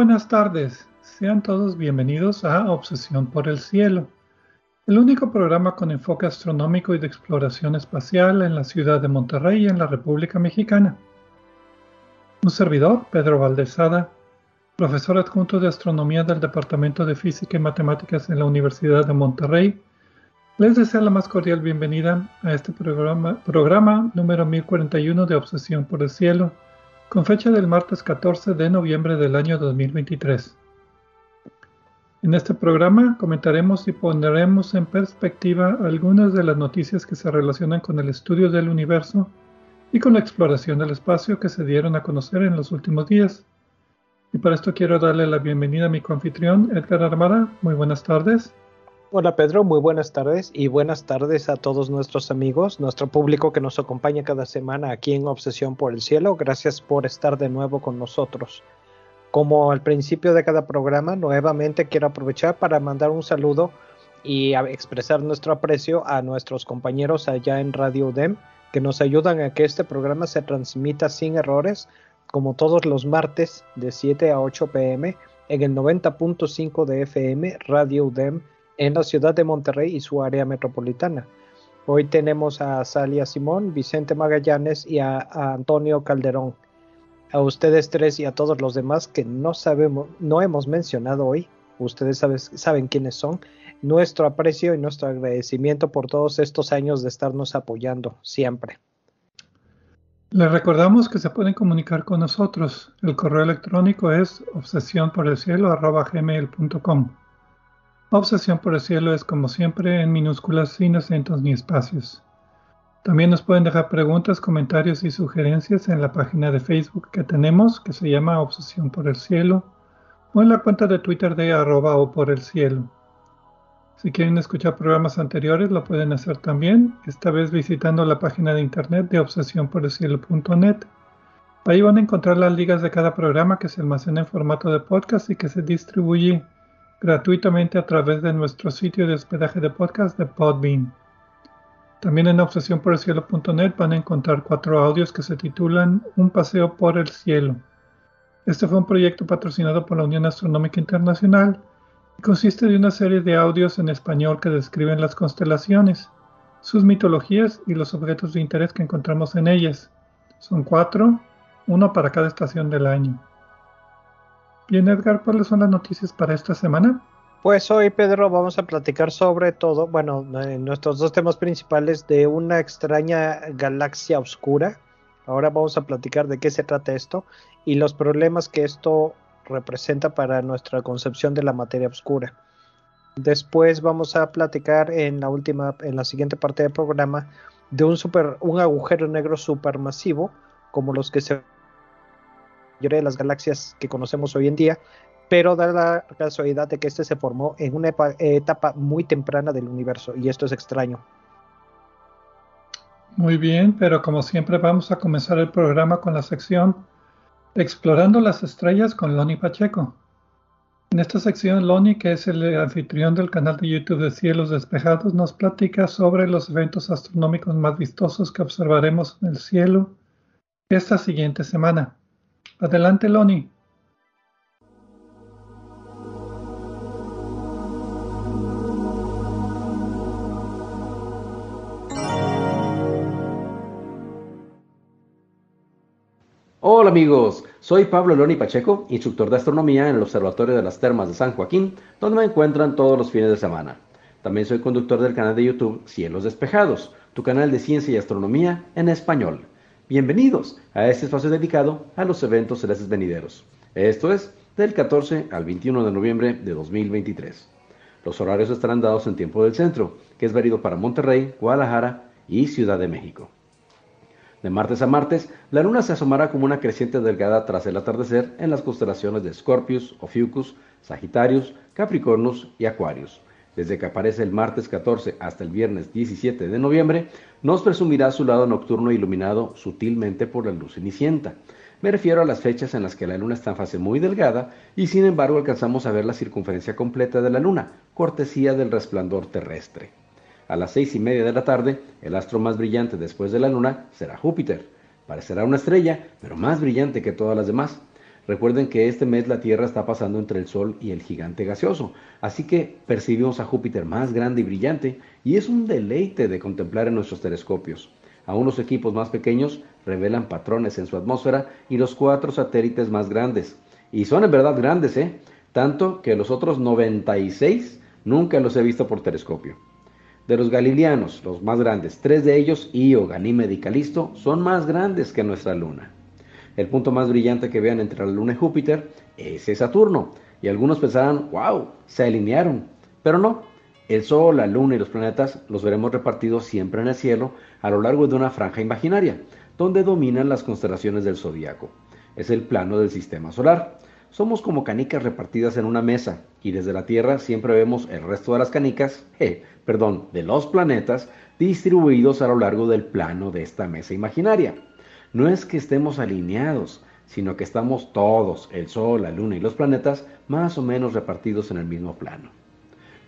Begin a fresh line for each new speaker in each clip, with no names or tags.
buenas tardes, sean todos bienvenidos a Obsesión por el Cielo, el único programa con enfoque astronómico y de exploración espacial en la ciudad de Monterrey en la República Mexicana. Un servidor, Pedro Valdezada, profesor adjunto de astronomía del Departamento de Física y Matemáticas en la Universidad de Monterrey, les desea la más cordial bienvenida a este programa, programa número 1041 de Obsesión por el Cielo con fecha del martes 14 de noviembre del año 2023. En este programa comentaremos y pondremos en perspectiva algunas de las noticias que se relacionan con el estudio del universo y con la exploración del espacio que se dieron a conocer en los últimos días. Y para esto quiero darle la bienvenida a mi coanfitrión Edgar Armada. Muy buenas tardes.
Hola Pedro, muy buenas tardes y buenas tardes a todos nuestros amigos, nuestro público que nos acompaña cada semana aquí en Obsesión por el Cielo. Gracias por estar de nuevo con nosotros. Como al principio de cada programa, nuevamente quiero aprovechar para mandar un saludo y expresar nuestro aprecio a nuestros compañeros allá en Radio UDEM que nos ayudan a que este programa se transmita sin errores, como todos los martes de 7 a 8 pm en el 90.5 de FM Radio UDEM en la ciudad de Monterrey y su área metropolitana. Hoy tenemos a Salia Simón, Vicente Magallanes y a, Antonio Calderón. A ustedes tres y a todos los demás que no sabemos, no hemos mencionado hoy, ustedes saben quiénes son, nuestro aprecio y nuestro agradecimiento por todos estos años de estarnos apoyando siempre.
Les recordamos que se pueden comunicar con nosotros. El correo electrónico es obsesiónporelcielo.gmail.com Obsesión por el cielo es como siempre en minúsculas sin acentos ni espacios. También nos pueden dejar preguntas, comentarios y sugerencias en la página de Facebook que tenemos, que se llama Obsesión por el Cielo, o en la cuenta de Twitter de arroba o por el cielo. Si quieren escuchar programas anteriores, lo pueden hacer también, esta vez visitando la página de internet de obsesiónporelcielo.net. Ahí van a encontrar las ligas de cada programa que se almacena en formato de podcast y que se distribuye gratuitamente a través de nuestro sitio de hospedaje de podcast de Podbean. También en obsesiónporelcielo.net van a encontrar cuatro audios que se titulan Un paseo por el cielo. Este fue un proyecto patrocinado por la Unión Astronómica Internacional y consiste de una serie de audios en español que describen las constelaciones, sus mitologías y los objetos de interés que encontramos en ellas. Son cuatro, uno para cada estación del año. Bien, Edgar, ¿cuáles son las noticias para esta semana?
Pues hoy, Pedro, vamos a platicar sobre todo, bueno, en nuestros dos temas principales de una extraña galaxia oscura. Ahora vamos a platicar de qué se trata esto y los problemas que esto representa para nuestra concepción de la materia oscura. Después vamos a platicar en la última, en la siguiente parte del programa, de un super, un agujero negro supermasivo, como los que se de las galaxias que conocemos hoy en día, pero da la casualidad de que este se formó en una etapa muy temprana del universo, y esto es extraño.
Muy bien, pero como siempre vamos a comenzar el programa con la sección Explorando las estrellas con Loni Pacheco. En esta sección, Loni, que es el anfitrión del canal de YouTube de Cielos Despejados, nos platica sobre los eventos astronómicos más vistosos que observaremos en el cielo esta siguiente semana. Adelante, Loni.
Hola amigos, soy Pablo Loni Pacheco, instructor de astronomía en el Observatorio de las Termas de San Joaquín, donde me encuentran todos los fines de semana. También soy conductor del canal de YouTube Cielos Despejados, tu canal de ciencia y astronomía en español. Bienvenidos a este espacio dedicado a los eventos celestes venideros. Esto es del 14 al 21 de noviembre de 2023. Los horarios estarán dados en tiempo del centro, que es válido para Monterrey, Guadalajara y Ciudad de México. De martes a martes, la luna se asomará como una creciente delgada tras el atardecer en las constelaciones de Scorpius, Ophiuchus, Sagitarius, Capricornus y Aquarius. Desde que aparece el martes 14 hasta el viernes 17 de noviembre, nos presumirá su lado nocturno iluminado sutilmente por la luz cenicienta. Me refiero a las fechas en las que la luna está en fase muy delgada y sin embargo alcanzamos a ver la circunferencia completa de la luna, cortesía del resplandor terrestre. A las seis y media de la tarde, el astro más brillante después de la Luna será Júpiter. Parecerá una estrella, pero más brillante que todas las demás. Recuerden que este mes la Tierra está pasando entre el Sol y el gigante gaseoso, así que percibimos a Júpiter más grande y brillante, y es un deleite de contemplar en nuestros telescopios. Aún los equipos más pequeños revelan patrones en su atmósfera y los cuatro satélites más grandes. Y son en verdad grandes, ¿eh? Tanto que los otros 96 nunca los he visto por telescopio. De los galileanos, los más grandes, tres de ellos, Io, Ganímedes y Calisto, son más grandes que nuestra luna. El punto más brillante que vean entre la luna y Júpiter es Saturno, y algunos pensarán, wow, se alinearon. Pero no, el Sol, la Luna y los planetas los veremos repartidos siempre en el cielo a lo largo de una franja imaginaria, donde dominan las constelaciones del zodiaco. Es el plano del sistema solar. Somos como canicas repartidas en una mesa y desde la Tierra siempre vemos el resto de las canicas, eh, perdón, de los planetas distribuidos a lo largo del plano de esta mesa imaginaria. No es que estemos alineados, sino que estamos todos, el Sol, la Luna y los planetas, más o menos repartidos en el mismo plano.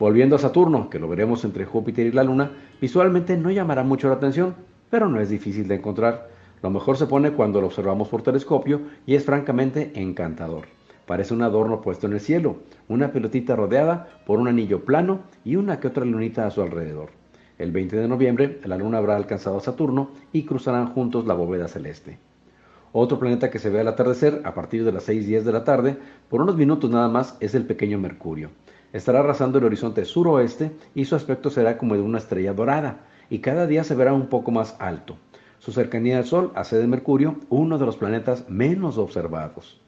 Volviendo a Saturno, que lo veremos entre Júpiter y la Luna, visualmente no llamará mucho la atención, pero no es difícil de encontrar. Lo mejor se pone cuando lo observamos por telescopio y es francamente encantador. Parece un adorno puesto en el cielo, una pelotita rodeada por un anillo plano y una que otra lunita a su alrededor. El 20 de noviembre, la luna habrá alcanzado a Saturno y cruzarán juntos la bóveda celeste. Otro planeta que se ve al atardecer a partir de las 6.10 de la tarde, por unos minutos nada más, es el pequeño Mercurio. Estará arrasando el horizonte suroeste y su aspecto será como de una estrella dorada, y cada día se verá un poco más alto. Su cercanía al Sol hace de Mercurio uno de los planetas menos observados.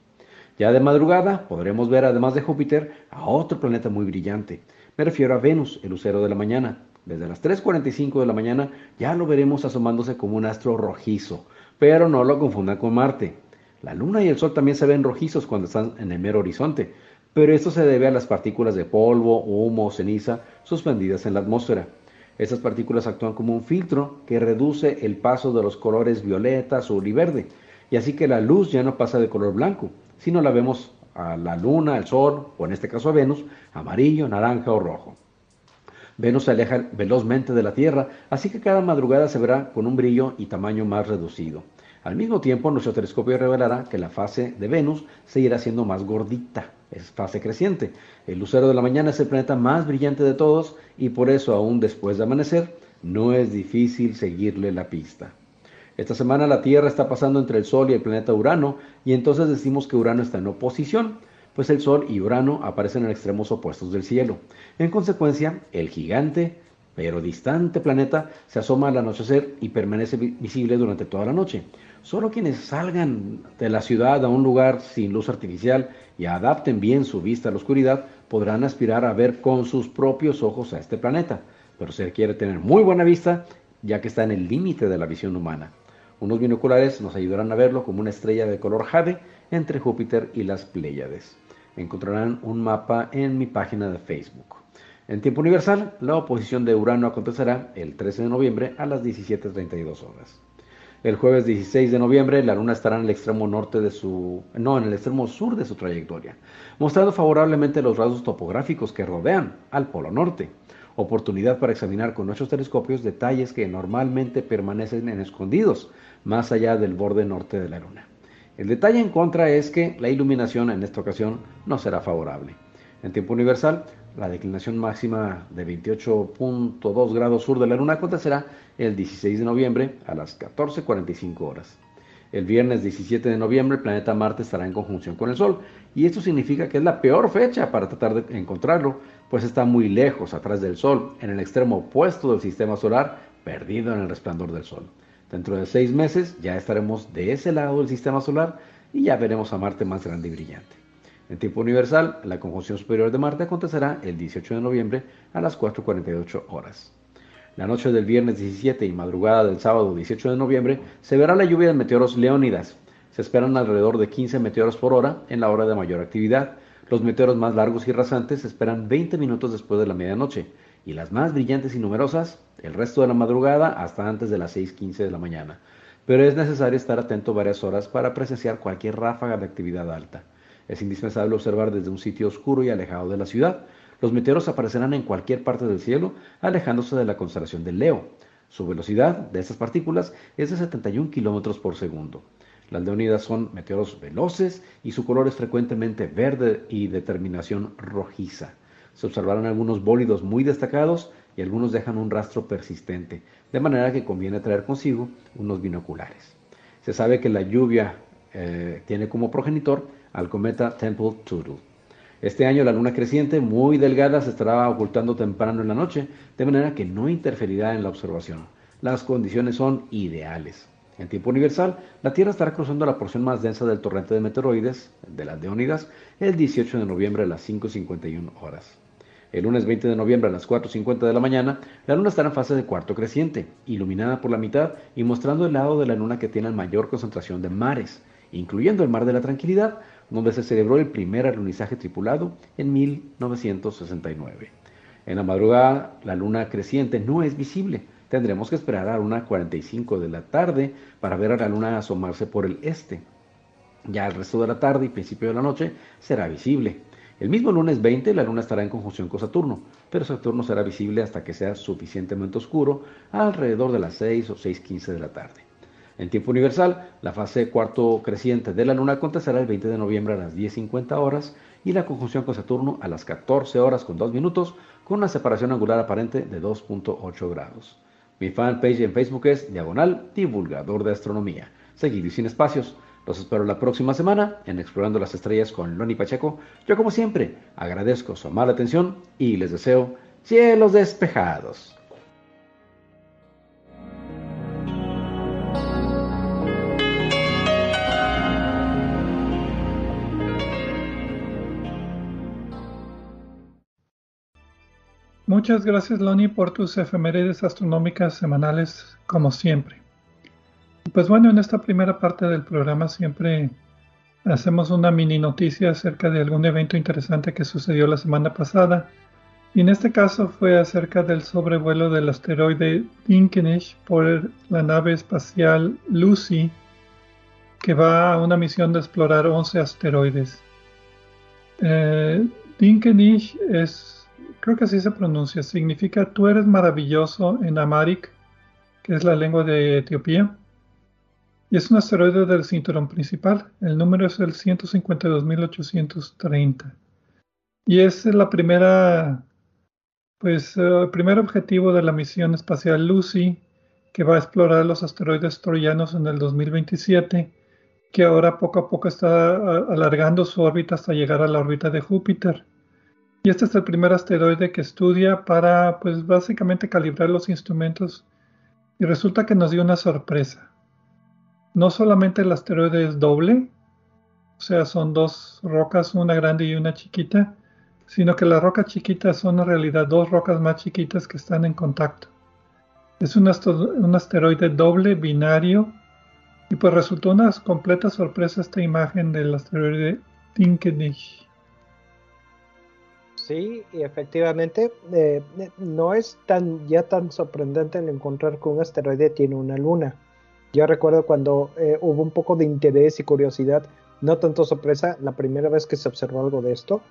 Ya de madrugada podremos ver, además de Júpiter, a otro planeta muy brillante. Me refiero a Venus, el lucero de la mañana. Desde las 3.45 de la mañana ya lo veremos asomándose como un astro rojizo, pero no lo confundan con Marte. La Luna y el Sol también se ven rojizos cuando están en el mero horizonte, pero esto se debe a las partículas de polvo, humo o ceniza suspendidas en la atmósfera. Estas partículas actúan como un filtro que reduce el paso de los colores violeta, azul y verde, y así que la luz ya no pasa de color blanco, si no la vemos a la luna, al sol, o en este caso a Venus, amarillo, naranja o rojo. Venus se aleja velozmente de la Tierra, así que cada madrugada se verá con un brillo y tamaño más reducido. Al mismo tiempo, nuestro telescopio revelará que la fase de Venus se irá haciendo más gordita, es fase creciente. El lucero de la mañana es el planeta más brillante de todos y por eso, aún después de amanecer, no es difícil seguirle la pista. Esta semana la Tierra está pasando entre el Sol y el planeta Urano y entonces decimos que Urano está en oposición, pues el Sol y Urano aparecen en extremos opuestos del cielo. En consecuencia, el gigante pero distante planeta se asoma al anochecer y permanece visible durante toda la noche. Solo quienes salgan de la ciudad a un lugar sin luz artificial y adapten bien su vista a la oscuridad podrán aspirar a ver con sus propios ojos a este planeta, pero se requiere tener muy buena vista ya que está en el límite de la visión humana. Unos binoculares nos ayudarán a verlo como una estrella de color jade entre Júpiter y las Pléyades. Encontrarán un mapa en mi página de Facebook. En tiempo universal, la oposición de Urano acontecerá el 13 de noviembre a las 17.32 horas. El jueves 16 de noviembre, la Luna estará en el extremo norte de su, no, en el extremo sur de su trayectoria, mostrando favorablemente los rasgos topográficos que rodean al Polo Norte oportunidad para examinar con nuestros telescopios detalles que normalmente permanecen en escondidos más allá del borde norte de la Luna. El detalle en contra es que la iluminación en esta ocasión no será favorable. En tiempo universal, la declinación máxima de 28.2 grados sur de la Luna acontecerá el 16 de noviembre a las 14.45 horas. El viernes 17 de noviembre el planeta Marte estará en conjunción con el Sol y esto significa que es la peor fecha para tratar de encontrarlo, pues está muy lejos atrás del Sol, en el extremo opuesto del sistema solar, perdido en el resplandor del Sol. Dentro de seis meses ya estaremos de ese lado del sistema solar y ya veremos a Marte más grande y brillante. En tiempo universal, la conjunción superior de Marte acontecerá el 18 de noviembre a las 4.48 horas. La noche del viernes 17 y madrugada del sábado 18 de noviembre se verá la lluvia de meteoros Leónidas. Se esperan alrededor de 15 meteoros por hora en la hora de mayor actividad. Los meteoros más largos y rasantes esperan 20 minutos después de la medianoche y las más brillantes y numerosas el resto de la madrugada hasta antes de las 6.15 de la mañana. Pero es necesario estar atento varias horas para presenciar cualquier ráfaga de actividad alta. Es indispensable observar desde un sitio oscuro y alejado de la ciudad, los meteoros aparecerán en cualquier parte del cielo, alejándose de la constelación del Leo. Su velocidad de estas partículas es de 71 kilómetros por segundo. Las leonidas son meteoros veloces y su color es frecuentemente verde y de terminación rojiza. Se observarán algunos bólidos muy destacados y algunos dejan un rastro persistente, de manera que conviene traer consigo unos binoculares. Se sabe que la lluvia eh, tiene como progenitor al cometa Temple Tuttle. Este año la luna creciente, muy delgada, se estará ocultando temprano en la noche, de manera que no interferirá en la observación. Las condiciones son ideales. En tiempo universal, la Tierra estará cruzando la porción más densa del torrente de meteoroides, de las Leónidas, el 18 de noviembre a las 5.51 horas. El lunes 20 de noviembre a las 4.50 de la mañana, la luna estará en fase de cuarto creciente, iluminada por la mitad y mostrando el lado de la luna que tiene mayor concentración de mares, incluyendo el mar de la tranquilidad, donde se celebró el primer alunizaje tripulado en 1969. En la madrugada, la luna creciente no es visible. Tendremos que esperar a una 45 de la tarde para ver a la luna asomarse por el este. Ya el resto de la tarde y principio de la noche será visible. El mismo lunes 20 la luna estará en conjunción con Saturno, pero Saturno será visible hasta que sea suficientemente oscuro alrededor de las 6 o 6.15 de la tarde. En tiempo universal, la fase cuarto creciente de la Luna acontecerá el 20 de noviembre a las 10.50 horas y la conjunción con Saturno a las 14 horas con 2 minutos con una separación angular aparente de 2.8 grados. Mi fanpage en Facebook es Diagonal Divulgador de Astronomía. Seguido y sin espacios. Los espero la próxima semana en Explorando las Estrellas con Loni Pacheco. Yo como siempre agradezco su amable atención y les deseo cielos despejados.
Muchas gracias, Loni, por tus efemérides astronómicas semanales, como siempre. Pues bueno, en esta primera parte del programa siempre hacemos una mini noticia acerca de algún evento interesante que sucedió la semana pasada. Y en este caso fue acerca del sobrevuelo del asteroide Dinkenich por la nave espacial Lucy, que va a una misión de explorar 11 asteroides. Eh, es creo que así se pronuncia, significa tú eres maravilloso en Amharic, que es la lengua de Etiopía. Y es un asteroide del cinturón principal. El número es el 152.830. Y es la primera, pues, el eh, primer objetivo de la misión espacial Lucy, que va a explorar los asteroides troyanos en el 2027, que ahora poco a poco está alargando su órbita hasta llegar a la órbita de Júpiter. Y este es el primer asteroide que estudia para, pues básicamente calibrar los instrumentos. Y resulta que nos dio una sorpresa. No solamente el asteroide es doble, o sea, son dos rocas, una grande y una chiquita, sino que las rocas chiquitas son en realidad dos rocas más chiquitas que están en contacto. Es un, asteroide doble binario y pues resultó una completa sorpresa esta imagen del asteroide Dinkelnich.
Sí, y efectivamente eh, no es tan ya tan sorprendente el encontrar que un asteroide tiene una luna. Yo recuerdo cuando eh, hubo un poco de interés y curiosidad, no tanto sorpresa, la primera vez que se observó algo de esto,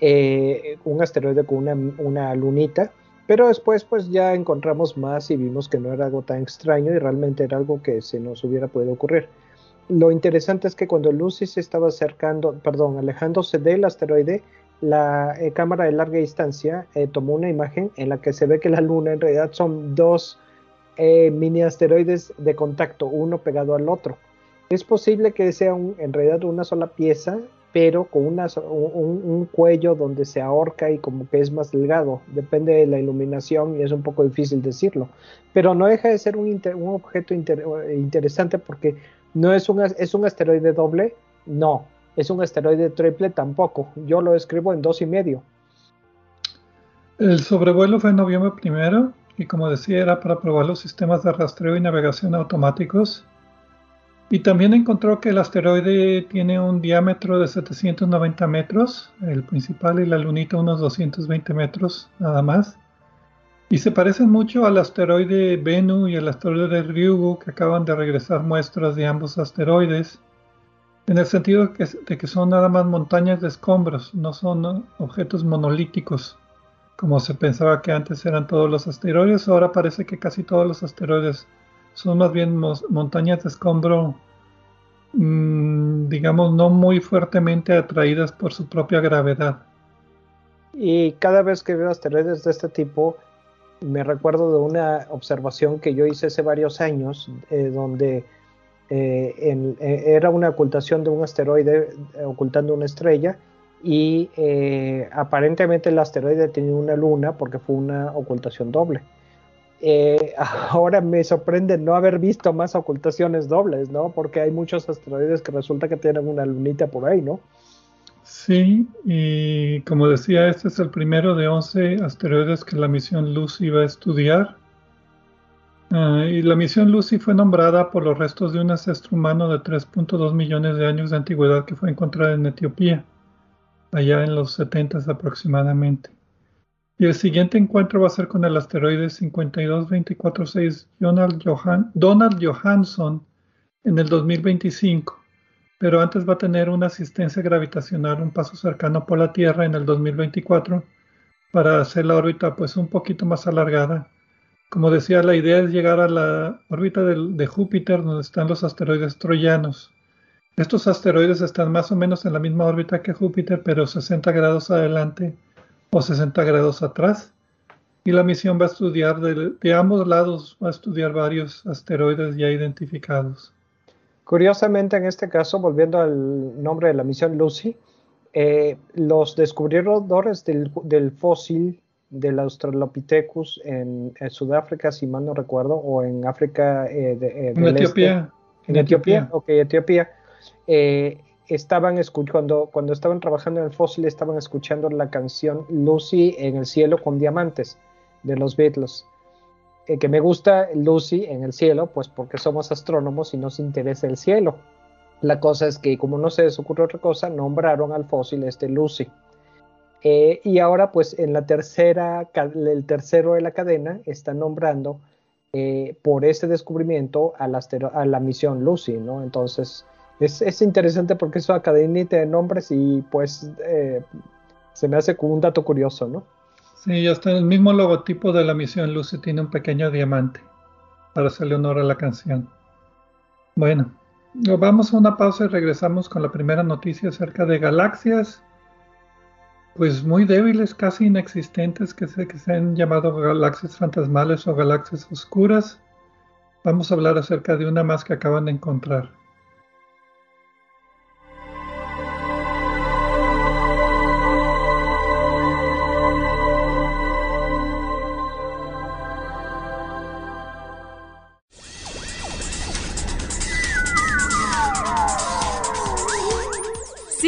eh, un asteroide con una, una, lunita, pero después pues ya encontramos más y vimos que no era algo tan extraño y realmente era algo que se nos hubiera podido ocurrir. Lo interesante es que cuando Lucy se estaba acercando, perdón, alejándose del asteroide, la eh, cámara de larga distancia eh, tomó una imagen en la que se ve que la Luna en realidad son dos eh, mini asteroides de contacto, uno pegado al otro. Es posible que sea en realidad una sola pieza, pero con un, cuello donde se ahorca y como que es más delgado. Depende de la iluminación y es un poco difícil decirlo. Pero no deja de ser un, objeto interesante porque no es un, es un asteroide doble, no, es un asteroide triple tampoco. Yo lo escribo en dos y medio.
El sobrevuelo fue en noviembre primero y como decía era para probar los sistemas de rastreo y navegación automáticos. Y también encontró que el asteroide tiene un diámetro de 790 metros, el principal y la lunita unos 220 metros nada más. Y se parecen mucho al asteroide Bennu y al asteroide Ryugu que acaban de regresar muestras de ambos asteroides, en el sentido de que son nada más montañas de escombros, no son objetos monolíticos, como se pensaba que antes eran todos los asteroides, ahora parece que casi todos los asteroides son más bien montañas de escombro, mmm, digamos, no muy fuertemente atraídas por su propia gravedad.
Y cada vez que veo asteroides de este tipo, me recuerdo de una observación que yo hice hace varios años, eh, donde eh, eh, era una ocultación de un asteroide ocultando una estrella y aparentemente el asteroide tenía una luna porque fue una ocultación doble. ahora me sorprende no haber visto más ocultaciones dobles, ¿no? Porque hay muchos asteroides que resulta que tienen una lunita por ahí, ¿no?
Sí, y como decía, este es el primero de 11 asteroides que la misión Lucy va a estudiar. Uh, y la misión Lucy fue nombrada por los restos de un ancestro humano de 3.2 millones de años de antigüedad que fue encontrada en Etiopía, allá en los 70 aproximadamente. Y el siguiente encuentro va a ser con el asteroide 52246 Donald, Johan Donald Johansson en el 2025 pero antes va a tener una asistencia gravitacional, un paso cercano por la Tierra en el 2024 para hacer la órbita pues un poquito más alargada. Como decía, la idea es llegar a la órbita de, Júpiter donde están los asteroides troyanos. Estos asteroides están más o menos en la misma órbita que Júpiter, pero 60 grados adelante o 60 grados atrás. Y la misión va a estudiar de, ambos lados, va a estudiar varios asteroides ya identificados.
Curiosamente, en este caso, volviendo al nombre de la misión Lucy, eh, los descubridores del, fósil del Australopithecus en, Sudáfrica, si mal no recuerdo, o en África
eh, de, eh, en Etiopía.
en Etiopía, ok, Etiopía. estaban escuchando, cuando estaban trabajando en el fósil, estaban escuchando la canción Lucy en el cielo con diamantes de los Beatles. Eh, que me gusta Lucy en el cielo, pues porque somos astrónomos y nos interesa el cielo. La cosa es que como no se les ocurre otra cosa, nombraron al fósil este Lucy. Eh, y ahora pues en la tercera, el tercero de la cadena está nombrando eh, por ese descubrimiento a la, a la, misión Lucy, ¿no? Entonces es, es interesante porque es una cadenita de nombres y pues se me hace un dato curioso, ¿no?
Sí, hasta el mismo logotipo de la misión Lucy tiene un pequeño diamante para hacerle honor a la canción. Bueno, vamos a una pausa y regresamos con la primera noticia acerca de galaxias, pues muy débiles, casi inexistentes, que se, que se han llamado galaxias fantasmales o galaxias oscuras. Vamos a hablar acerca de una más que acaban de encontrar.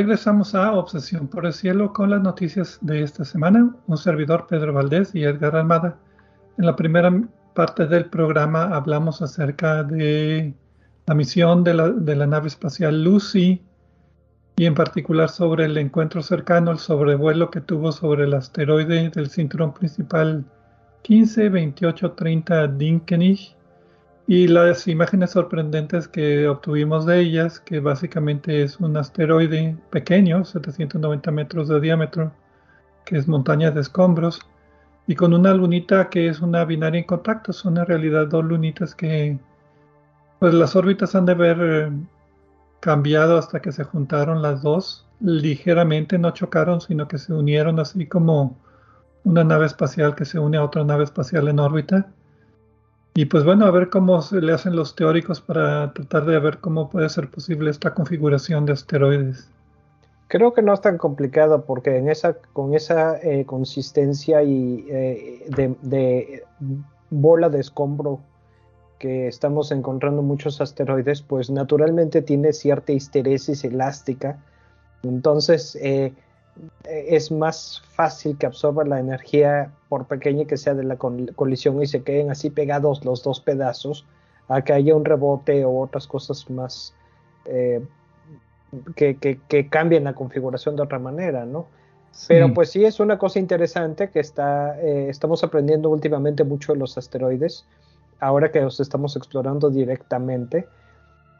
Regresamos a Obsesión por el Cielo con las noticias de esta semana. Un servidor, Pedro Valdés y Edgar Almada. En la primera parte del programa hablamos acerca de la misión de la, de la nave espacial Lucy y en particular sobre el encuentro cercano, el sobrevuelo que tuvo sobre el asteroide del cinturón principal 152830 Dinkenich y las imágenes sorprendentes que obtuvimos de ellas, que básicamente es un asteroide pequeño, 790 metros de diámetro, que es montaña de escombros, y con una lunita que es una binaria en contacto. Son en realidad dos lunitas que, pues las órbitas han de haber eh, cambiado hasta que se juntaron las dos. Ligeramente no chocaron, sino que se unieron así como una nave espacial que se une a otra nave espacial en órbita. Y pues bueno, a ver cómo se le hacen los teóricos para tratar de ver cómo puede ser posible esta configuración de asteroides.
Creo que no es tan complicado porque en esa, con esa eh, consistencia y eh, de, bola de escombro que estamos encontrando muchos asteroides, pues naturalmente tiene cierta histeresis elástica. Entonces, eh, es más fácil que absorba la energía por pequeña que sea de la colisión y se queden así pegados los dos pedazos a que haya un rebote o otras cosas más eh, que, que, cambien la configuración de otra manera, ¿no? Pero pues sí es una cosa interesante que está, eh, estamos aprendiendo últimamente mucho de los asteroides, ahora que los estamos explorando directamente.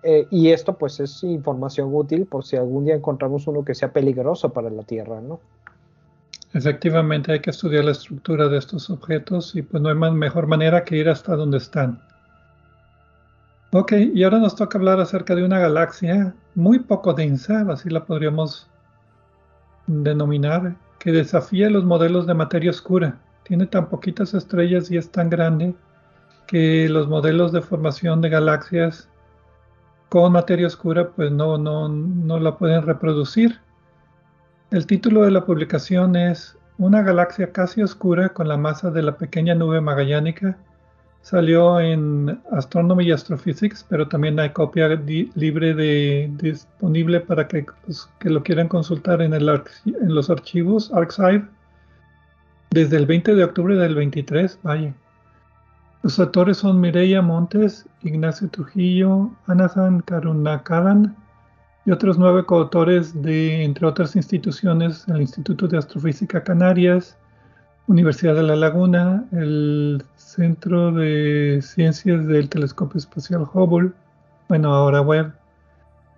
Eh, y esto pues es información útil por si algún día encontramos uno que sea peligroso para la Tierra, ¿no?
Efectivamente hay que estudiar la estructura de estos objetos y pues no hay mejor manera que ir hasta donde están. Ok, y ahora nos toca hablar acerca de una galaxia muy poco densa, así la podríamos denominar, que desafía los modelos de materia oscura. Tiene tan poquitas estrellas y es tan grande que los modelos de formación de galaxias con materia oscura pues no, no, no la pueden reproducir. El título de la publicación es Una galaxia casi oscura con la masa de la pequeña nube magallánica. Salió en Astronomy y Astrophysics, pero también hay copia libre disponible para que lo quieran consultar en, en los archivos Archive desde el 20 de octubre del 23. Vaya. Los autores son Mireia Montes, Ignacio Trujillo, Anathan Karunakaran y otros nueve coautores de, entre otras instituciones, el Instituto de Astrofísica Canarias, Universidad de La Laguna, el Centro de Ciencias del Telescopio Espacial Hubble, bueno, ahora web,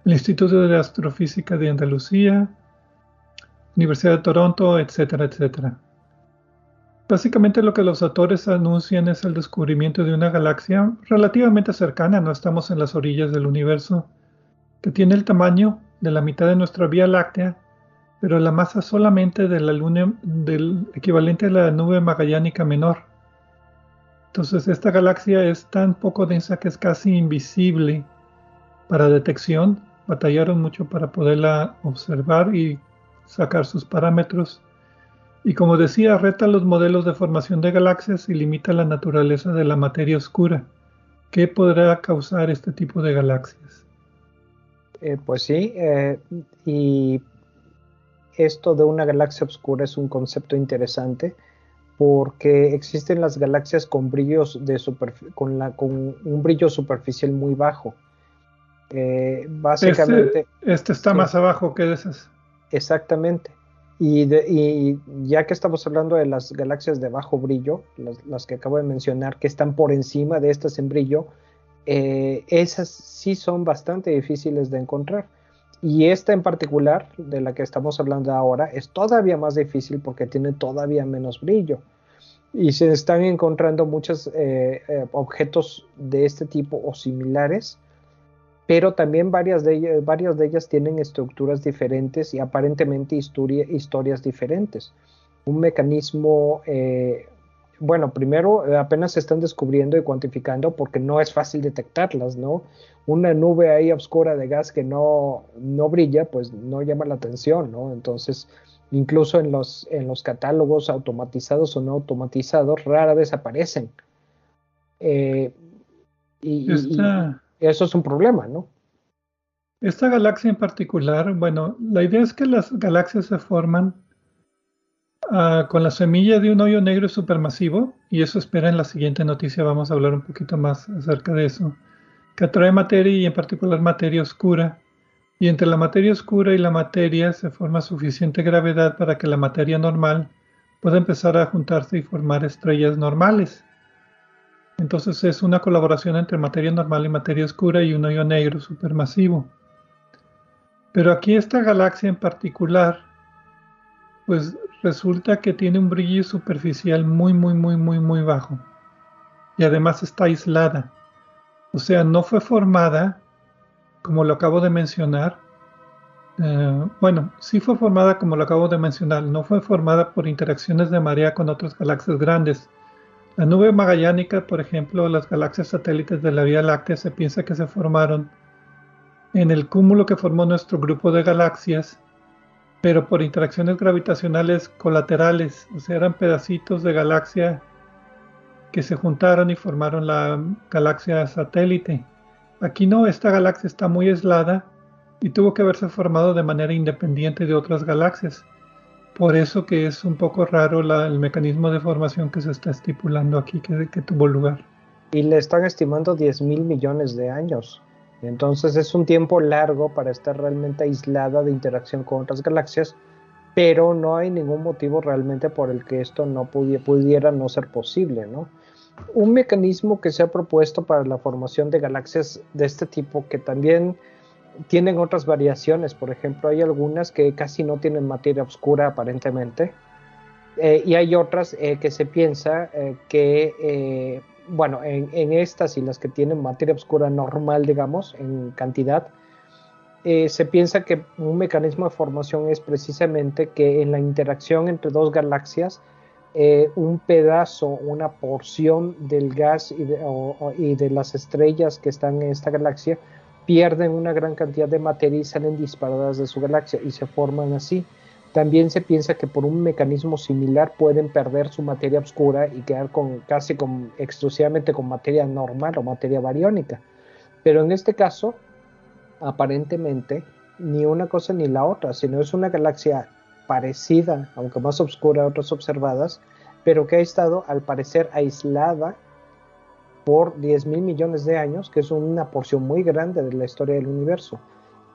el Instituto de Astrofísica de Andalucía, Universidad de Toronto, etcétera, etcétera. Básicamente lo que los autores anuncian es el descubrimiento de una galaxia relativamente cercana, no estamos en las orillas del universo, que tiene el tamaño de la mitad de nuestra Vía Láctea, pero la masa solamente de la luna del equivalente a la nube magallánica menor. Entonces esta galaxia es tan poco densa que es casi invisible para detección. Batallaron mucho para poderla observar y sacar sus parámetros y como decía, reta los modelos de formación de galaxias y limita la naturaleza de la materia oscura. ¿Qué podrá causar este tipo de galaxias?
Eh, pues sí, eh, y esto de una galaxia oscura es un concepto interesante porque existen las galaxias con brillos de con, la, con un brillo superficial muy bajo.
Eh, básicamente. Este, este está más abajo que esas.
Exactamente. Y, ya que estamos hablando de las galaxias de bajo brillo, las, que acabo de mencionar, que están por encima de estas en brillo, eh, esas sí son bastante difíciles de encontrar. Y esta en particular, de la que estamos hablando ahora, es todavía más difícil porque tiene todavía menos brillo. Y se están encontrando muchos eh, eh, objetos de este tipo o similares pero también varias de ellas, varias de ellas tienen estructuras diferentes y aparentemente historias diferentes. Un mecanismo, eh, bueno, primero eh, apenas se están descubriendo y cuantificando porque no es fácil detectarlas, ¿no? Una nube ahí oscura de gas que no, no brilla, pues no llama la atención, ¿no? Entonces, incluso en los, en los catálogos automatizados o no automatizados, rara vez aparecen. Eh, y, eso es un problema, ¿no?
Esta galaxia en particular, bueno, la idea es que las galaxias se forman uh, con la semilla de un hoyo negro supermasivo, y eso espera en la siguiente noticia, vamos a hablar un poquito más acerca de eso, que atrae materia y en particular materia oscura, y entre la materia oscura y la materia se forma suficiente gravedad para que la materia normal pueda empezar a juntarse y formar estrellas normales. Entonces es una colaboración entre materia normal y materia oscura y un hoyo negro supermasivo. Pero aquí esta galaxia en particular, pues resulta que tiene un brillo superficial muy, muy, muy, muy, muy bajo. Y además está aislada. O sea, no fue formada, como lo acabo de mencionar. Eh, bueno, sí fue formada como lo acabo de mencionar. No fue formada por interacciones de marea con otras galaxias grandes. La nube magallánica, por ejemplo, las galaxias satélites de la Vía Láctea se piensa que se formaron en el cúmulo que formó nuestro grupo de galaxias, pero por interacciones gravitacionales colaterales, o sea, eran pedacitos de galaxia que se juntaron y formaron la galaxia satélite. Aquí no, esta galaxia está muy aislada y tuvo que haberse formado de manera independiente de otras galaxias. Por eso que es un poco raro el mecanismo de formación que se está estipulando aquí que, que tuvo lugar.
Y le están estimando 10 mil millones de años. Entonces es un tiempo largo para estar realmente aislada de interacción con otras galaxias, pero no hay ningún motivo realmente por el que esto no pudiera, no ser posible, ¿no? Un mecanismo que se ha propuesto para la formación de galaxias de este tipo, que también tienen otras variaciones, por ejemplo, hay algunas que casi no tienen materia oscura aparentemente, eh, y hay otras eh, que se piensa eh, que bueno, en, estas y las que tienen materia oscura normal, digamos, en cantidad, se piensa que un mecanismo de formación es precisamente que en la interacción entre dos galaxias, un pedazo, una porción del gas y de, las estrellas que están en esta galaxia pierden una gran cantidad de materia y salen disparadas de su galaxia y se forman así. También se piensa que por un mecanismo similar pueden perder su materia oscura y quedar con, casi con, exclusivamente con materia normal o materia bariónica. Pero en este caso, aparentemente, ni una cosa ni la otra, sino es una galaxia parecida, aunque más oscura a otras observadas, pero que ha estado al parecer aislada por 10 mil millones de años, que es una porción muy grande de la historia del universo.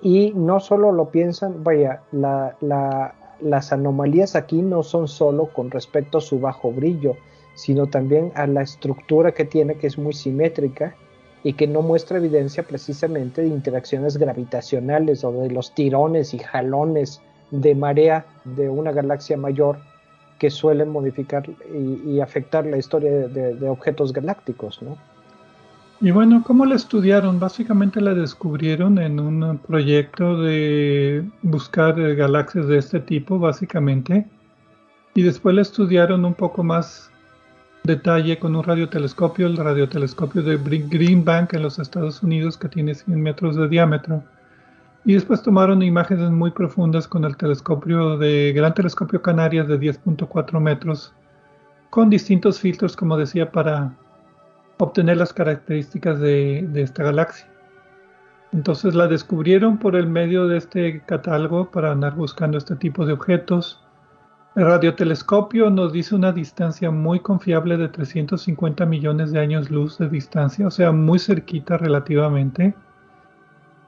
Y no solo lo piensan, vaya, la, la, las anomalías aquí no son solo con respecto a su bajo brillo, sino también a la estructura que tiene, que es muy simétrica y que no muestra evidencia precisamente de interacciones gravitacionales o de los tirones y jalones de marea de una galaxia mayor que suelen modificar y, afectar la historia de, objetos galácticos, ¿no?
Y bueno, ¿cómo la estudiaron? Básicamente la descubrieron en un proyecto de buscar galaxias de este tipo, básicamente. Y después la estudiaron un poco más detalle con un radiotelescopio, el radiotelescopio de Green Bank en los Estados Unidos, que tiene 100 metros de diámetro. Y después tomaron imágenes muy profundas con el telescopio de Gran Telescopio Canarias de 10.4 metros, con distintos filtros, como decía, para obtener las características de, esta galaxia. Entonces la descubrieron por el medio de este catálogo para andar buscando este tipo de objetos. El radiotelescopio nos dice una distancia muy confiable de 350 millones de años luz de distancia, o sea, muy cerquita relativamente.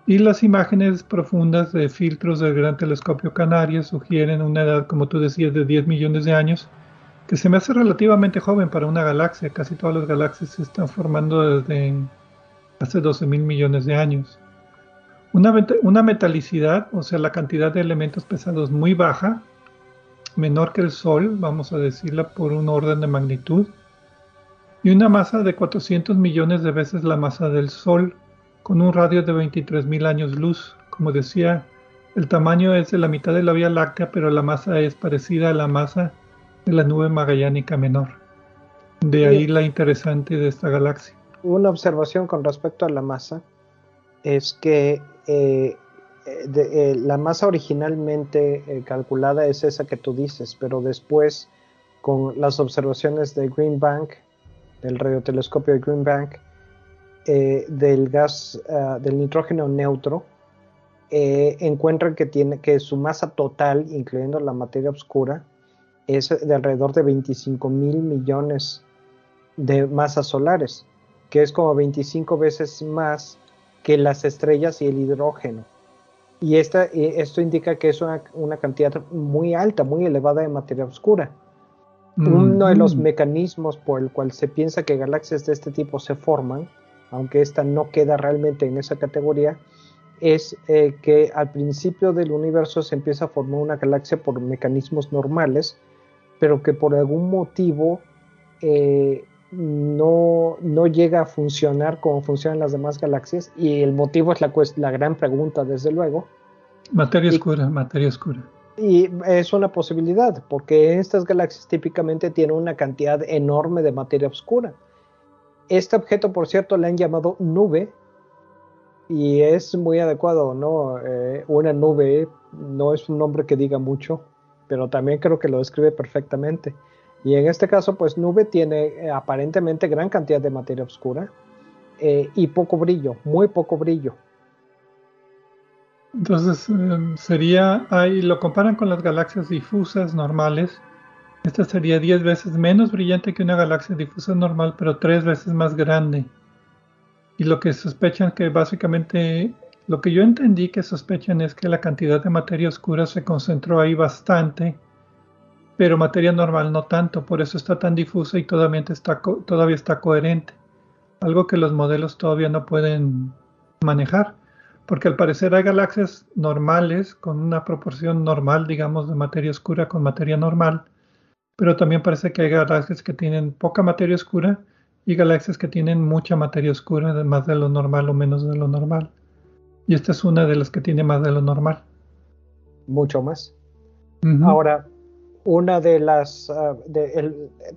Y las imágenes profundas de filtros del Gran Telescopio Canarias sugieren una edad, como tú decías, de 10 millones de años, que se me hace relativamente joven para una galaxia. Casi todas las galaxias se están formando desde hace 12 mil millones de años. Una, una metalicidad, o sea, la cantidad de elementos pesados muy baja, menor que el Sol, vamos a decirla por un orden de magnitud, y una masa de 400 millones de veces la masa del Sol, con un radio de 23 mil años luz. Como decía, el tamaño es de la mitad de la Vía Láctea, pero la masa es parecida a la masa la nube magallánica menor. De ahí la interesante de esta galaxia.
Una observación con respecto a la masa es que eh, eh, la masa originalmente eh, calculada es esa que tú dices, pero después con las observaciones de Green Bank, del radiotelescopio de Green Bank, del gas, del nitrógeno neutro, eh, encuentran que, tiene, que su masa total, incluyendo la materia oscura, es de alrededor de 25 mil millones de masas solares, que es como 25 veces más que las estrellas y el hidrógeno. Y esta, esto indica que es una, cantidad muy alta, muy elevada de materia oscura. Uno de los mecanismos por el cual se piensa que galaxias de este tipo se forman, aunque esta no queda realmente en esa categoría, es eh, que al principio del universo se empieza a formar una galaxia por mecanismos normales, pero que por algún motivo eh, no, no, llega a funcionar como funcionan las demás galaxias y el motivo es la, la gran pregunta, desde luego.
Materia oscura, materia oscura.
Y es una posibilidad, porque estas galaxias típicamente tienen una cantidad enorme de materia oscura. Este objeto, por cierto, le han llamado nube y es muy adecuado, ¿no? Eh, una nube no es un nombre que diga mucho, pero también creo que lo describe perfectamente. Y en este caso, pues nube tiene eh, aparentemente gran cantidad de materia oscura eh, y poco brillo, muy poco brillo.
Entonces em, sería, ahí lo comparan con las galaxias difusas normales. Esta sería 10 veces menos brillante que una galaxia difusa normal, pero 3 veces más grande. Y lo que sospechan que básicamente, lo que yo entendí que sospechan es que la cantidad de materia oscura se concentró ahí bastante pero materia normal no tanto, por eso está tan difusa y todavía está, todavía está coherente, algo que los modelos todavía no pueden manejar, porque al parecer hay galaxias normales con una proporción normal, digamos, de materia oscura con materia normal, pero también parece que hay galaxias que tienen poca materia oscura y galaxias que tienen mucha materia oscura, más de lo normal o menos de lo normal. Y esta es una de las que tiene más de lo normal.
Mucho más. Ahora, una de las... Ah,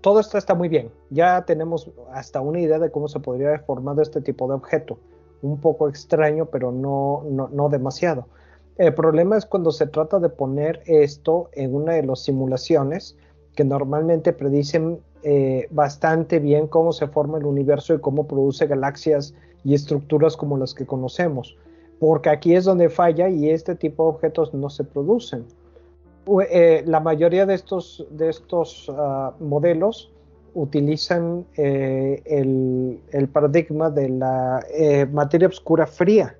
todo esto está muy bien. Ya tenemos hasta una idea de cómo se podría haber formado este tipo de objeto. Un poco extraño, pero no, no, demasiado. El problema es cuando se trata de poner esto en una de las simulaciones que normalmente predicen eh, bastante bien cómo se forma el universo y cómo produce galaxias y estructuras como las que conocemos. Porque aquí es donde falla y este tipo de objetos no se producen. Eh, la mayoría de estos, de estos ah, modelos utilizan eh, el, paradigma de la materia oscura fría.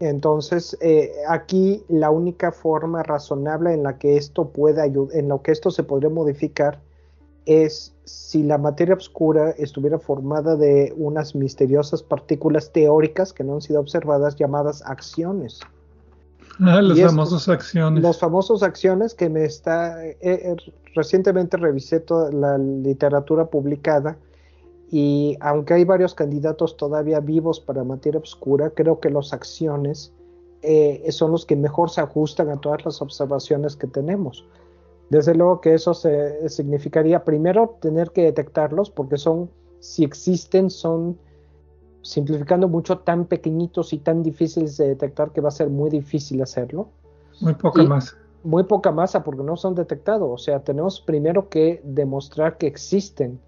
Entonces, aquí la única forma razonable en la que esto puede en lo que esto se podría modificar es si la materia oscura estuviera formada de unas misteriosas partículas teóricas que no han sido observadas llamadas acciones.
Ah, los famosos acciones.
Los famosos acciones que me está. Eh, eh, recientemente revisé toda la literatura publicada y aunque hay varios candidatos todavía vivos para materia oscura, creo que los acciones eh, son los que mejor se ajustan a todas las observaciones que tenemos. Desde luego que eso se, significaría primero tener que detectarlos porque son, si existen, son simplificando mucho, tan pequeñitos y tan difíciles de detectar que va a ser muy difícil hacerlo.
Muy poca masa.
Muy poca masa porque no son detectados. O sea, tenemos primero que demostrar que existen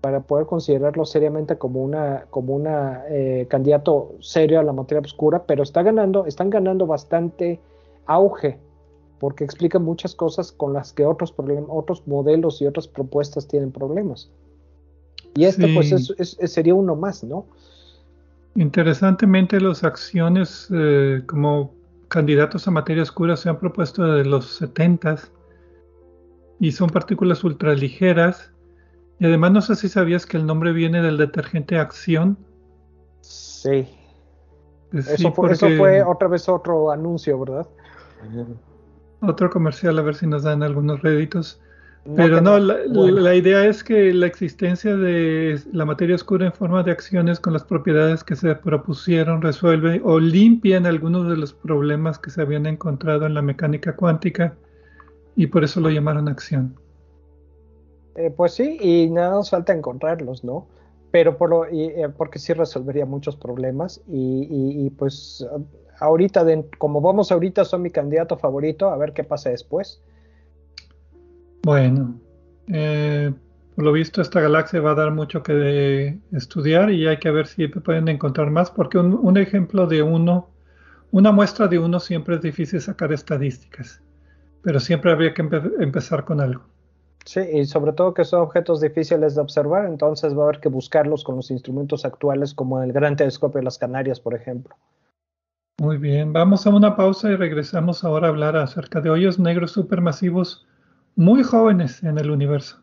para poder considerarlo seriamente como una como una eh, candidato serio a la materia oscura, pero está ganando, están ganando bastante auge porque explican muchas cosas con las que otros otros modelos y otras propuestas tienen problemas. Y este pues sería uno más, ¿no?
Interesantemente, las acciones eh, como candidatos a materia oscura se han propuesto desde los 70 y son partículas ultraligeras. Y además, no sé si sabías que el nombre viene del detergente Acción.
Sí. eso, fue, eso, fue, otra vez otro anuncio, ¿verdad?
Otro comercial, a ver si nos dan algunos réditos. Pero no, la, idea es que la existencia de la materia oscura en forma de acciones con las propiedades que se propusieron resuelve o limpian algunos de los problemas que se habían encontrado en la mecánica cuántica y por eso lo llamaron acción.
Eh, pues sí, y nada nos falta encontrarlos, ¿no? Pero por lo, eh, porque sí resolvería muchos problemas y, pues ahorita, como vamos ahorita, son mi candidato favorito, a ver qué pasa después.
Bueno, eh, por lo visto esta galaxia va a dar mucho que estudiar y hay que ver si pueden encontrar más, porque un, ejemplo de uno, una muestra de uno siempre es difícil sacar estadísticas, pero siempre habría que empezar con algo.
Sí, y sobre todo que son objetos difíciles de observar, entonces va a haber que buscarlos con los instrumentos actuales como el Gran Telescopio de las Canarias, por ejemplo.
Muy bien, vamos a una pausa y regresamos ahora a hablar acerca de hoyos negros supermasivos muy jóvenes en el universo.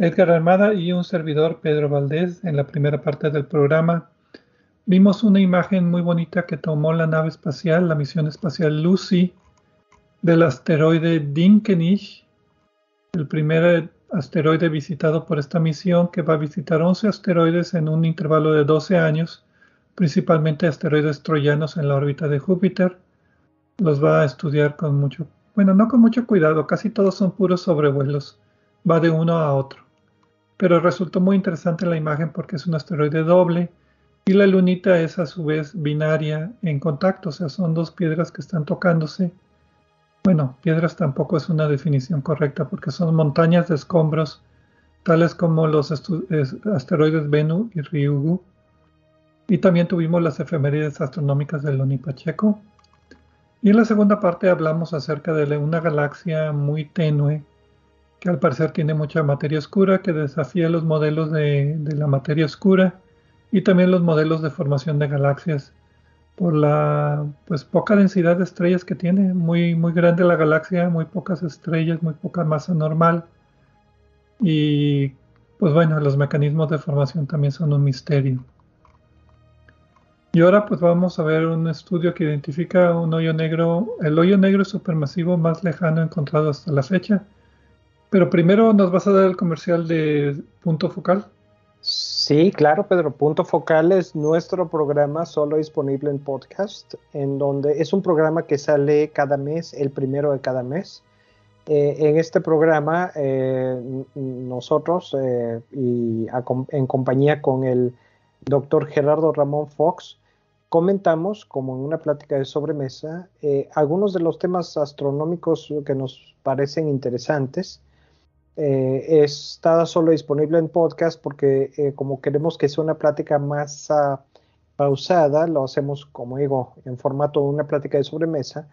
Edgar Armada y un servidor, Pedro Valdés, en la primera parte del programa, vimos una imagen muy bonita que tomó la nave espacial, la misión espacial Lucy, del asteroide Dinkenich, el primer asteroide visitado por esta misión que va a visitar 11 asteroides en un intervalo de 12 años, principalmente asteroides troyanos en la órbita de Júpiter. Los va a estudiar con mucho, bueno, no con mucho cuidado, casi todos son puros sobrevuelos, va de uno a otro pero resultó muy interesante la imagen porque es un asteroide doble y la lunita es a su vez binaria en contacto, o sea, son dos piedras que están tocándose. Bueno, piedras tampoco es una definición correcta porque son montañas de escombros, tales como los asteroides Bennu y Ryugu. Y también tuvimos las efemérides astronómicas de Loni Pacheco. Y en la segunda parte hablamos acerca de una galaxia muy tenue que al parecer tiene mucha materia oscura, que desafía los modelos de, la materia oscura y también los modelos de formación de galaxias por la pues poca densidad de estrellas que tiene, muy muy grande la galaxia, muy pocas estrellas, muy poca masa normal. Y pues bueno, los mecanismos de formación también son un misterio. Y ahora pues vamos a ver un estudio que identifica un hoyo negro, el hoyo negro supermasivo más lejano encontrado hasta la fecha, pero primero nos vas a dar el comercial de Punto Focal.
Sí, claro, Pedro. Punto Focal es nuestro programa solo disponible en podcast, en donde es un programa que sale cada mes, el primero de cada mes. Eh, en este programa, eh, nosotros, eh, y en compañía con el doctor Gerardo Ramón Fox, comentamos, como en una plática de sobremesa, algunos de los temas astronómicos que nos parecen interesantes eh, está solo disponible en podcast porque eh, como queremos que sea una plática más ah, pausada, lo hacemos, como digo, en formato de una plática de sobremesa.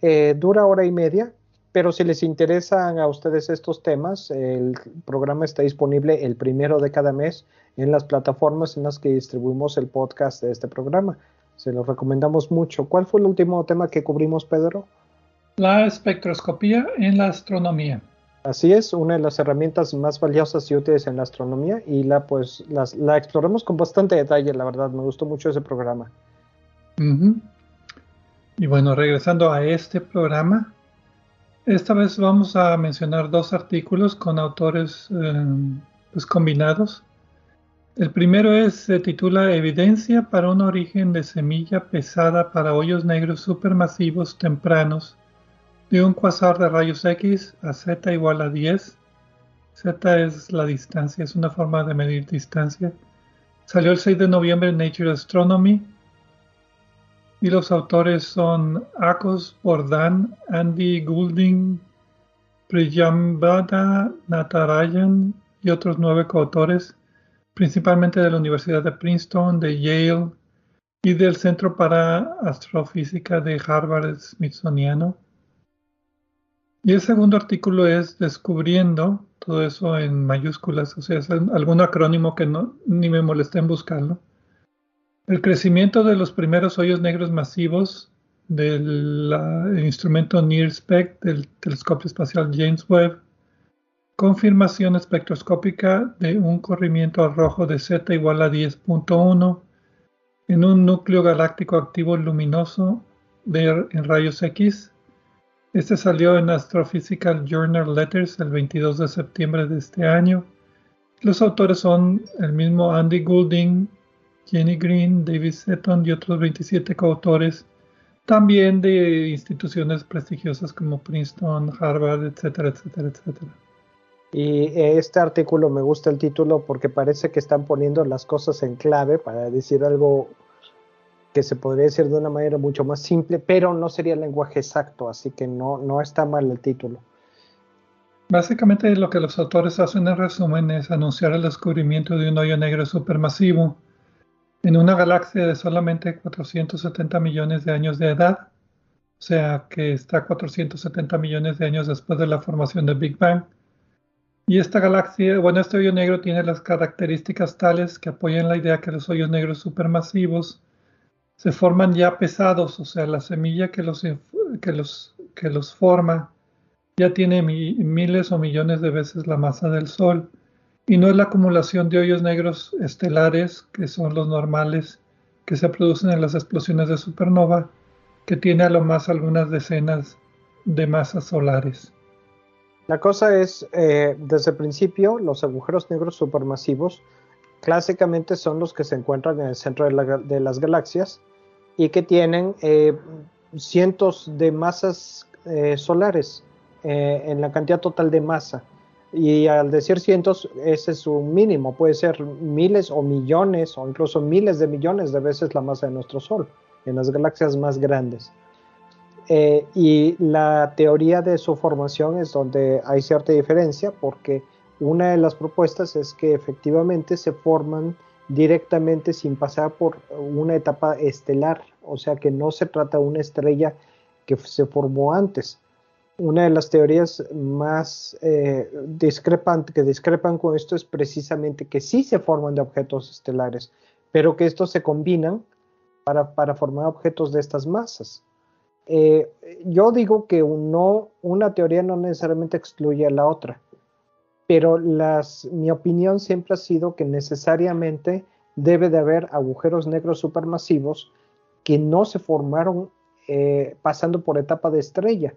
Eh, dura hora y media, pero si les interesan a ustedes estos temas, el programa está disponible el primero de cada mes en las plataformas en las que distribuimos el podcast de este programa. Se los recomendamos mucho. ¿Cuál fue el último tema que cubrimos, Pedro?
La espectroscopía en la astronomía.
Así es, una de las herramientas más valiosas y útiles en la astronomía y la pues la exploramos con bastante detalle, la verdad, me gustó mucho ese programa.
Y bueno, regresando a este programa, esta vez vamos a mencionar dos artículos con autores eh, pues combinados. El primero es, se titula Evidencia para un origen de semilla pesada para hoyos negros supermasivos tempranos de un quasar de rayos X a z igual a 10. Z es la distancia, es una forma de medir distancia. Salió el 6 de noviembre en Nature Astronomy y los autores son Akos Bordan, Andy Goulding, Priyambada Natarajan y otros nueve coautores principalmente de la Universidad de Princeton, de Yale y del Centro para Astrofísica de Harvard Smithsoniano. Y el segundo artículo es Descubriendo, todo eso en mayúsculas, o sea, es algún acrónimo que ni me molesté en buscarlo. El crecimiento de los primeros hoyos negros masivos del instrumento NIRSPEC del telescopio espacial James Webb confirmación espectroscópica de un corrimiento al rojo de Z igual a 10.1 en un núcleo galáctico activo luminoso de, en rayos X. Este salió en Astrophysical Journal Letters el 22 de septiembre de este año. Los autores son el mismo Andy Goulding, Jenny Green, David Seton y otros 27 coautores, también de instituciones prestigiosas como Princeton, Harvard, etcétera, etcétera, etcétera.
Y este artículo me gusta el título porque parece que están poniendo las cosas en clave para decir algo que se podría decir de una manera mucho más simple, pero no sería el lenguaje exacto, así que no, no está mal el título.
Básicamente lo que los autores hacen en resumen es anunciar el descubrimiento de un hoyo negro supermasivo en una galaxia de solamente 470 millones de años de edad, o sea que está 470 millones de años después de la formación del Big Bang y esta galaxia, bueno, este hoyo negro tiene las características tales que apoyan la idea que los hoyos negros supermasivos se forman ya pesados, o sea, la semilla que los, que los, que los forma ya tiene miles o millones de veces la masa del Sol y no es la acumulación de hoyos negros estelares, que son los normales que se producen en las explosiones de supernova, que tiene a lo más algunas decenas de masas solares.
La cosa es, eh, desde el principio, los agujeros negros supermasivos clásicamente son los que se encuentran en el centro de, las galaxias y que tienen eh, cientos de masas eh, solares en la cantidad total de masa. Y al decir cientos, ese es un mínimo, puede ser miles o millones o incluso miles de millones de veces la masa de nuestro Sol en las galaxias más grandes. Eh, y la teoría de su formación es donde hay cierta diferencia porque una de las propuestas es que efectivamente se forman directamente sin pasar por una etapa estelar, o sea que no se trata de una estrella que se formó antes. Una de las teorías más eh, que discrepan con esto es precisamente que sí se forman de objetos estelares, pero que estos se combinan para formar objetos de estas masas. Eh, yo digo que una teoría no necesariamente excluye a la otra, pero mi opinión siempre ha sido que necesariamente debe de haber agujeros negros supermasivos que no se formaron eh, pasando por etapa de estrella.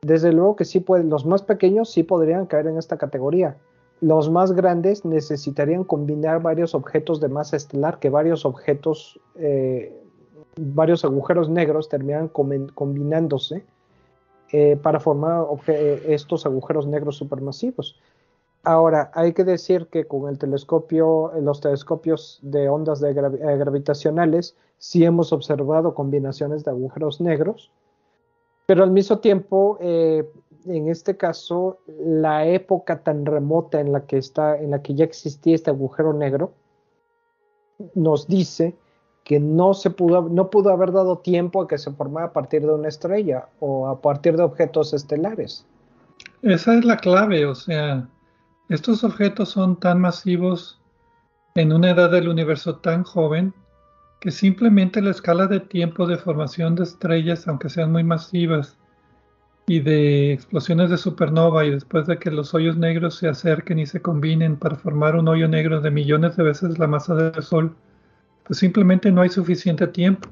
Desde luego que sí los más pequeños sí podrían caer en esta categoría. Los más grandes necesitarían combinar varios objetos de masa estelar que varios objetos eh, varios agujeros negros terminan combinándose eh, para formar estos agujeros negros supermasivos. Ahora, hay que decir que con el telescopio, los telescopios de ondas eh, gravitacionales, sí hemos observado combinaciones de agujeros negros, pero al mismo tiempo, en este caso, la época tan remota en la que está, en la que ya existía este agujero negro, nos dice que no se pudo, no pudo haber dado tiempo a que se formara a partir de una estrella o a partir de objetos estelares.
Esa es la clave, o sea, estos objetos son tan masivos en una edad del universo tan joven que simplemente la escala de tiempo de formación de estrellas, aunque sean muy masivas, y de explosiones de supernova y después de que los hoyos negros se acerquen y se combinen para formar un hoyo negro de millones de veces la masa del Sol, pues simplemente no hay suficiente tiempo.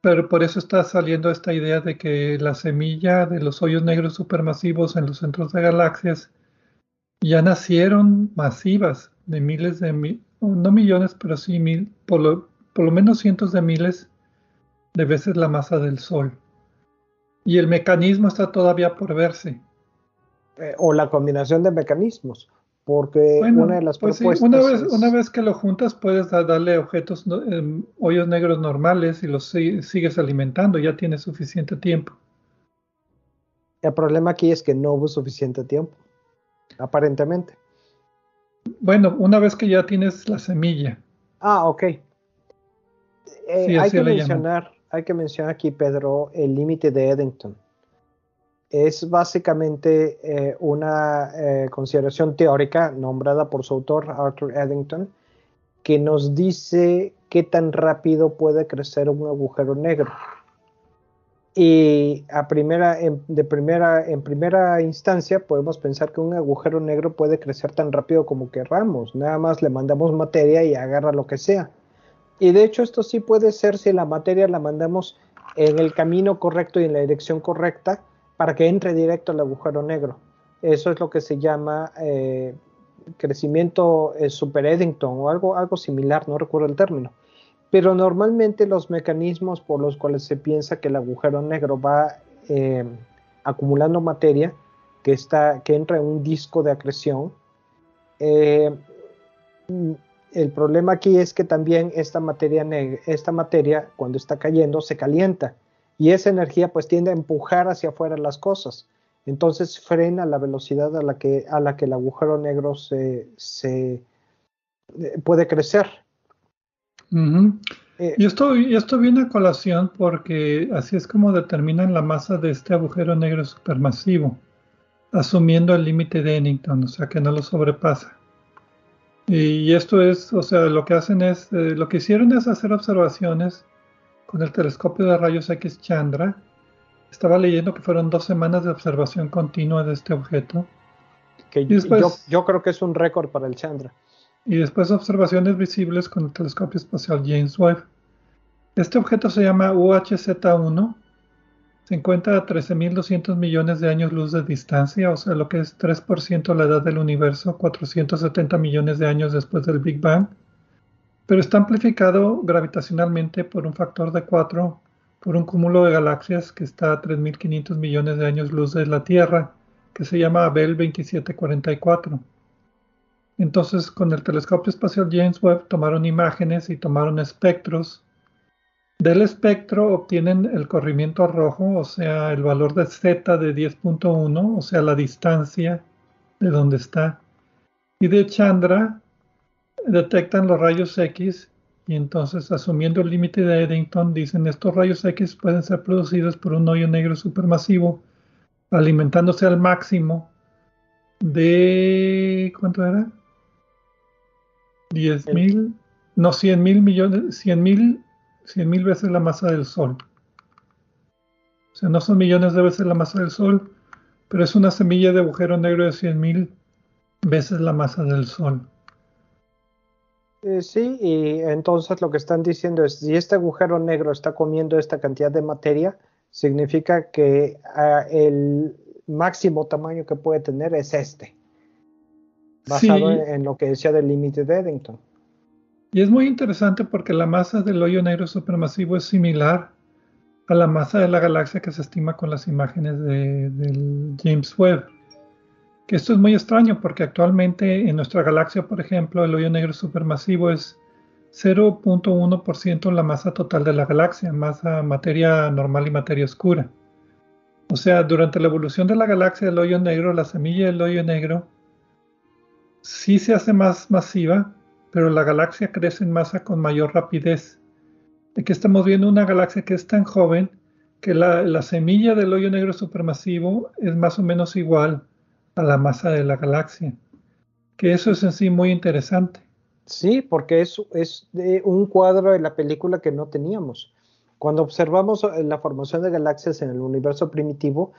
Pero por eso está saliendo esta idea de que la semilla de los hoyos negros supermasivos en los centros de galaxias ya nacieron masivas de miles de mil, no millones, pero sí mil, por lo, por lo menos cientos de miles de veces la masa del Sol. Y el mecanismo está todavía por verse.
Eh, o la combinación de mecanismos, porque una de las
pues propuestas. una, vez, una vez que lo juntas, puedes darle objetos, em, hoyos negros normales y los sigues alimentando, ya tienes suficiente tiempo.
El problema aquí es que no hubo suficiente tiempo, aparentemente.
Bueno, una vez que ya tienes la semilla.
Ah, ok. Eh, hay que mencionar, hay que mencionar aquí, Pedro, el límite de Eddington. Es básicamente eh, una eh, consideración teórica nombrada por su autor, Arthur Eddington, que nos dice qué tan rápido puede crecer un agujero negro. Y a primera, en, de primera, en primera instancia podemos pensar que un agujero negro puede crecer tan rápido como querramos. Nada más le mandamos materia y agarra lo que sea. Y de hecho esto sí puede ser si la materia la mandamos en el camino correcto y en la dirección correcta para que entre directo al agujero negro. Eso es lo que se llama eh, crecimiento eh, super Eddington o algo, algo similar, no recuerdo el término. Pero normalmente los mecanismos por los cuales se piensa que el agujero negro va eh, acumulando materia que, entra en un disco de acreción, el problema aquí es que también esta materia, cuando está cayendo se calienta y esa energía pues tiende a empujar hacia afuera las cosas. Entonces frena la velocidad a la que, el agujero negro se, se eh, puede crecer.
Eh, y, esto, y esto viene a colación porque así es como determinan la masa de este agujero negro supermasivo, asumiendo el límite de Eddington, o sea que no lo sobrepasa. Y esto es, o sea, lo que hacen es, eh, lo que hicieron es hacer observaciones con el telescopio de rayos X Chandra. Estaba leyendo que fueron dos semanas de observación continua de este objeto.
Que yo, yo, creo que es un récord para el Chandra.
Y después observaciones visibles con el telescopio espacial James Webb. Este objeto se llama UHZ-1 se encuentra a 13.200 millones de años luz de distancia, o sea, lo que es 3% la edad del universo, 470 millones de años después del Big Bang, pero está amplificado gravitacionalmente por un factor de 4 por un cúmulo de galaxias que está a 3.500 millones de años luz de la Tierra, que se llama Abel 2744. Entonces, con el telescopio espacial James Webb tomaron imágenes y tomaron espectros del espectro obtienen el corrimiento rojo, o sea, el valor de z de 10.1, o sea, la distancia de donde está. Y de Chandra detectan los rayos X y entonces asumiendo el límite de Eddington dicen estos rayos X pueden ser producidos por un hoyo negro supermasivo alimentándose al máximo de ¿cuánto era? 10 mil, no 100 mil millones, 100 mil 100.000 veces la masa del Sol. O sea, no son millones de veces la masa del Sol, pero es una semilla de agujero negro de 100.000 veces la masa del Sol.
Eh, sí, y entonces lo que están diciendo es, si este agujero negro está comiendo esta cantidad de materia, significa que ah, el máximo tamaño que puede tener es este, basado en, lo que decía del límite de Eddington.
Y es muy interesante porque la masa del hoyo negro supermasivo es similar a la masa de la galaxia que se estima con las imágenes de, del James Webb. Que esto es muy extraño porque actualmente en nuestra galaxia, por ejemplo, el hoyo negro supermasivo es 0.1% la masa total de la galaxia, masa materia normal y materia oscura. O sea, durante la evolución de la galaxia del hoyo negro, la semilla del hoyo negro sí se hace más masiva, pero la galaxia crece en masa con mayor rapidez. Aquí estamos viendo una galaxia que es tan joven que la, semilla del hoyo negro supermasivo es más o menos igual a la masa de la galaxia. Que eso es en sí muy interesante.
Sí, porque es, es un cuadro de la película que no teníamos. Cuando observamos eh, la formación de galaxias en el universo primitivo,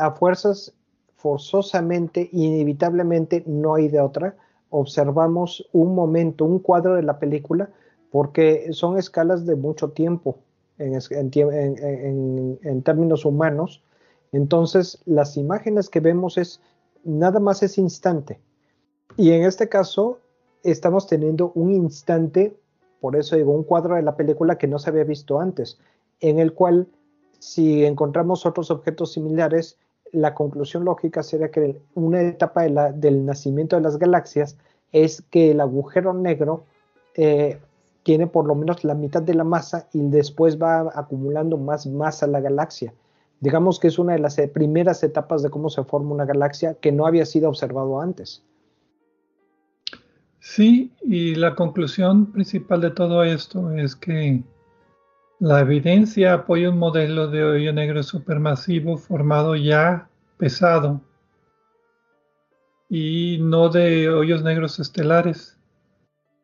a fuerzas forzosamente, inevitablemente, no hay de otra, observamos un momento, un cuadro de la película, porque son escalas de mucho tiempo en, términos humanos. Entonces, las imágenes que vemos es nada más es instante. Y en este caso estamos teniendo un instante, por eso digo, un cuadro de la película que no se había visto antes, en el cual si encontramos otros objetos similares, la conclusión lógica sería que una etapa del nacimiento de las galaxias es que el agujero negro eh, tiene por lo menos la mitad de la masa y después va acumulando más masa la galaxia. Digamos que es una de las eh, primeras etapas de cómo se forma una galaxia que no había sido observado antes.
Sí, y la conclusión principal de todo esto es que la evidencia apoya un modelo de hoyo negro supermasivo formado ya pesado y no de hoyos negros estelares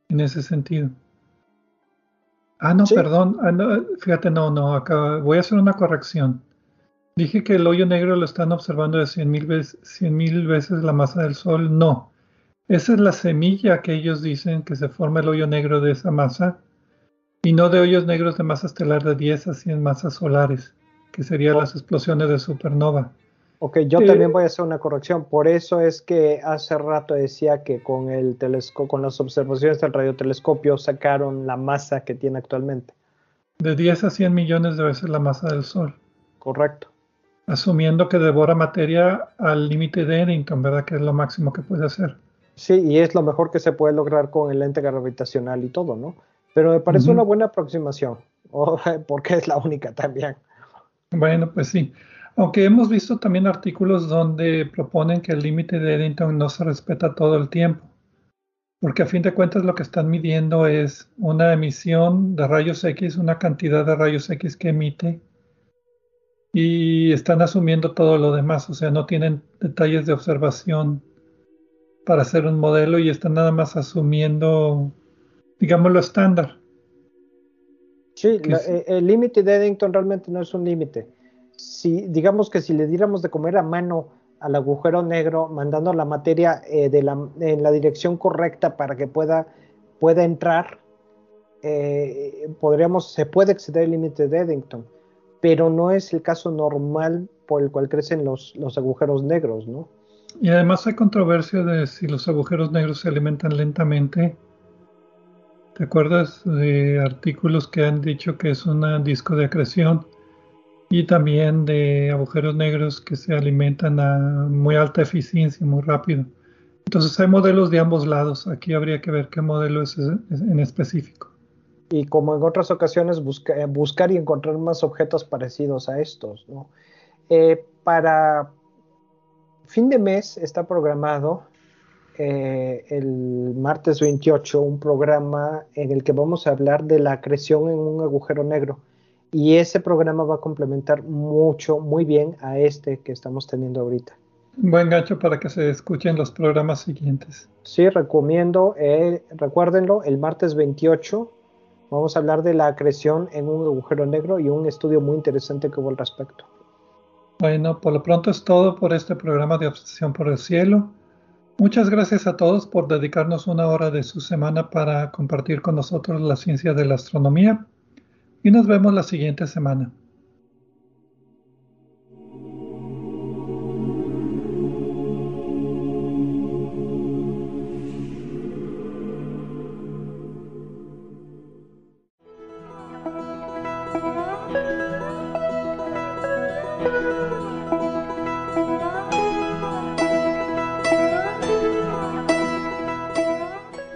en ese sentido. Ah, no, perdón. Ah, fíjate, no, no, acá voy a hacer una corrección. Dije que el hoyo negro lo están observando de 100 mil veces, veces la masa del Sol. No, esa es la semilla que ellos dicen que se forma el hoyo negro de esa masa y no de hoyos negros de masa estelar de 10 a 100 masas solares, que serían las explosiones de supernova.
Ok, yo también voy a hacer una corrección. Por eso es que hace rato decía que con el telescopio, con las observaciones del radiotelescopio sacaron la masa que tiene actualmente.
De 10 a 100 millones de veces la masa del Sol.
Correcto.
Asumiendo que devora materia al límite de Eddington, ¿verdad? Que es lo máximo que puede hacer.
Sí, y es lo mejor que se puede lograr con el lente gravitacional y todo, ¿no? Pero me parece una buena aproximación, porque es la única también.
Bueno, pues sí. Aunque hemos visto también artículos donde proponen que el límite de Eddington no se respeta todo el tiempo, porque a fin de cuentas lo que están midiendo es una emisión de rayos X, una cantidad de rayos X que emite, y están asumiendo todo lo demás, o sea, no tienen detalles de observación para hacer un modelo y están nada más asumiendo, digamos, lo estándar.
Sí, eh, el límite de Eddington realmente no es un límite si digamos que si le diéramos de comer a mano al agujero negro, mandando la materia eh, de la, en la dirección correcta para que pueda, pueda entrar, eh, podríamos, se puede exceder el límite de Eddington, pero no es el caso normal por el cual crecen los, los agujeros negros, ¿no?
Y además hay controversia de si los agujeros negros se alimentan lentamente. ¿Te acuerdas de artículos que han dicho que es un disco de acreción? y también de agujeros negros que se alimentan a muy alta eficiencia, muy rápido. Entonces hay modelos de ambos lados. Aquí habría que ver qué modelo es en específico.
Y como en otras ocasiones, eh, buscar y encontrar más objetos parecidos a estos. Eh, para fin de mes está programado eh, el martes 28 un programa en el que vamos a hablar de la acreción en un agujero negro y ese programa va a complementar mucho, muy bien a este que estamos teniendo ahorita.
Buen gancho para que se escuchen los programas siguientes.
Sí, recomiendo, eh, recuérdenlo, el martes 28 vamos a hablar de la acreción en un agujero negro y un estudio muy interesante que hubo al respecto.
Bueno, por lo pronto es todo por este programa de Obsesión por el Cielo. Muchas gracias a todos por dedicarnos una hora de su semana para compartir con nosotros la ciencia de la astronomía y nos vemos la siguiente semana.